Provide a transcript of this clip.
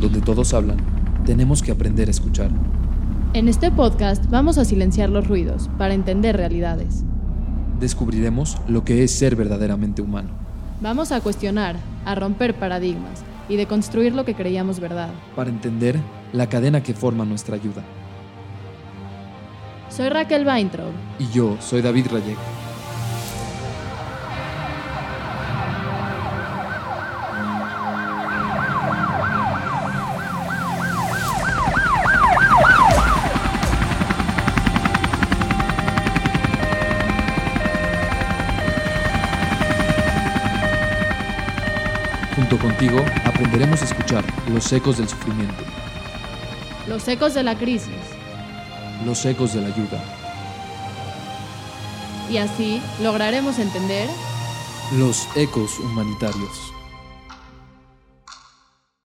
donde todos hablan, tenemos que aprender a escuchar. En este podcast vamos a silenciar los ruidos para entender realidades. Descubriremos lo que es ser verdaderamente humano. Vamos a cuestionar, a romper paradigmas y de construir lo que creíamos verdad. Para entender la cadena que forma nuestra ayuda. Soy Raquel Weintraub. Y yo soy David Rayek. Junto contigo aprenderemos a escuchar los ecos del sufrimiento, Los ecos de la crisis. los ecos de la ayuda, Y así lograremos entender los ecos humanitarios.